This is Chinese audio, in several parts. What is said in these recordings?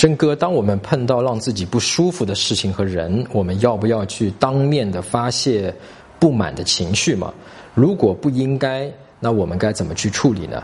真哥，当我们碰到让自己不舒服的事情和人，我们要不要去当面的发泄不满的情绪嘛？如果不应该。那我们该怎么去处理呢？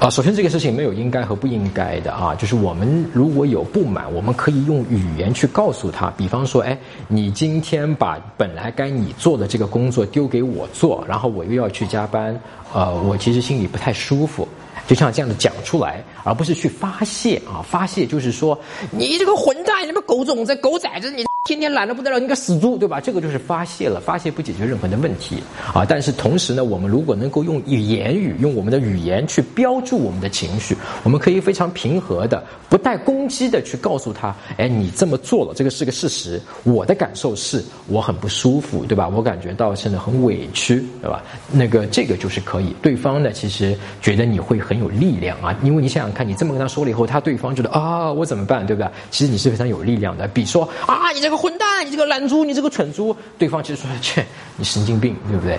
啊，首先这个事情没有应该和不应该的啊，就是我们如果有不满，我们可以用语言去告诉他。比方说，哎，你今天把本来该你做的这个工作丢给我做，然后我又要去加班，呃，我其实心里不太舒服。就像这样的讲出来，而不是去发泄啊！发泄就是说，你这个混蛋，你妈狗种子、狗崽子，你天天懒得不得了，你个死猪，对吧？这个就是发泄了，发泄不解决任何的问题啊！但是同时呢，我们如果能够用语言言语，用我们的语言去标注我们的情绪，我们可以非常平和的、不带攻击的去告诉他：哎，你这么做了，这个是个事实，我的感受是我很不舒服，对吧？我感觉到现在很委屈，对吧？那个这个就是可以，对方呢其实觉得你会。很有力量啊！因为你想想看，你这么跟他说了以后，他对方觉得啊，我怎么办，对不对？其实你是非常有力量的。比说啊，你这个混蛋，你这个懒猪，你这个蠢猪，对方其实说切，你神经病，对不对？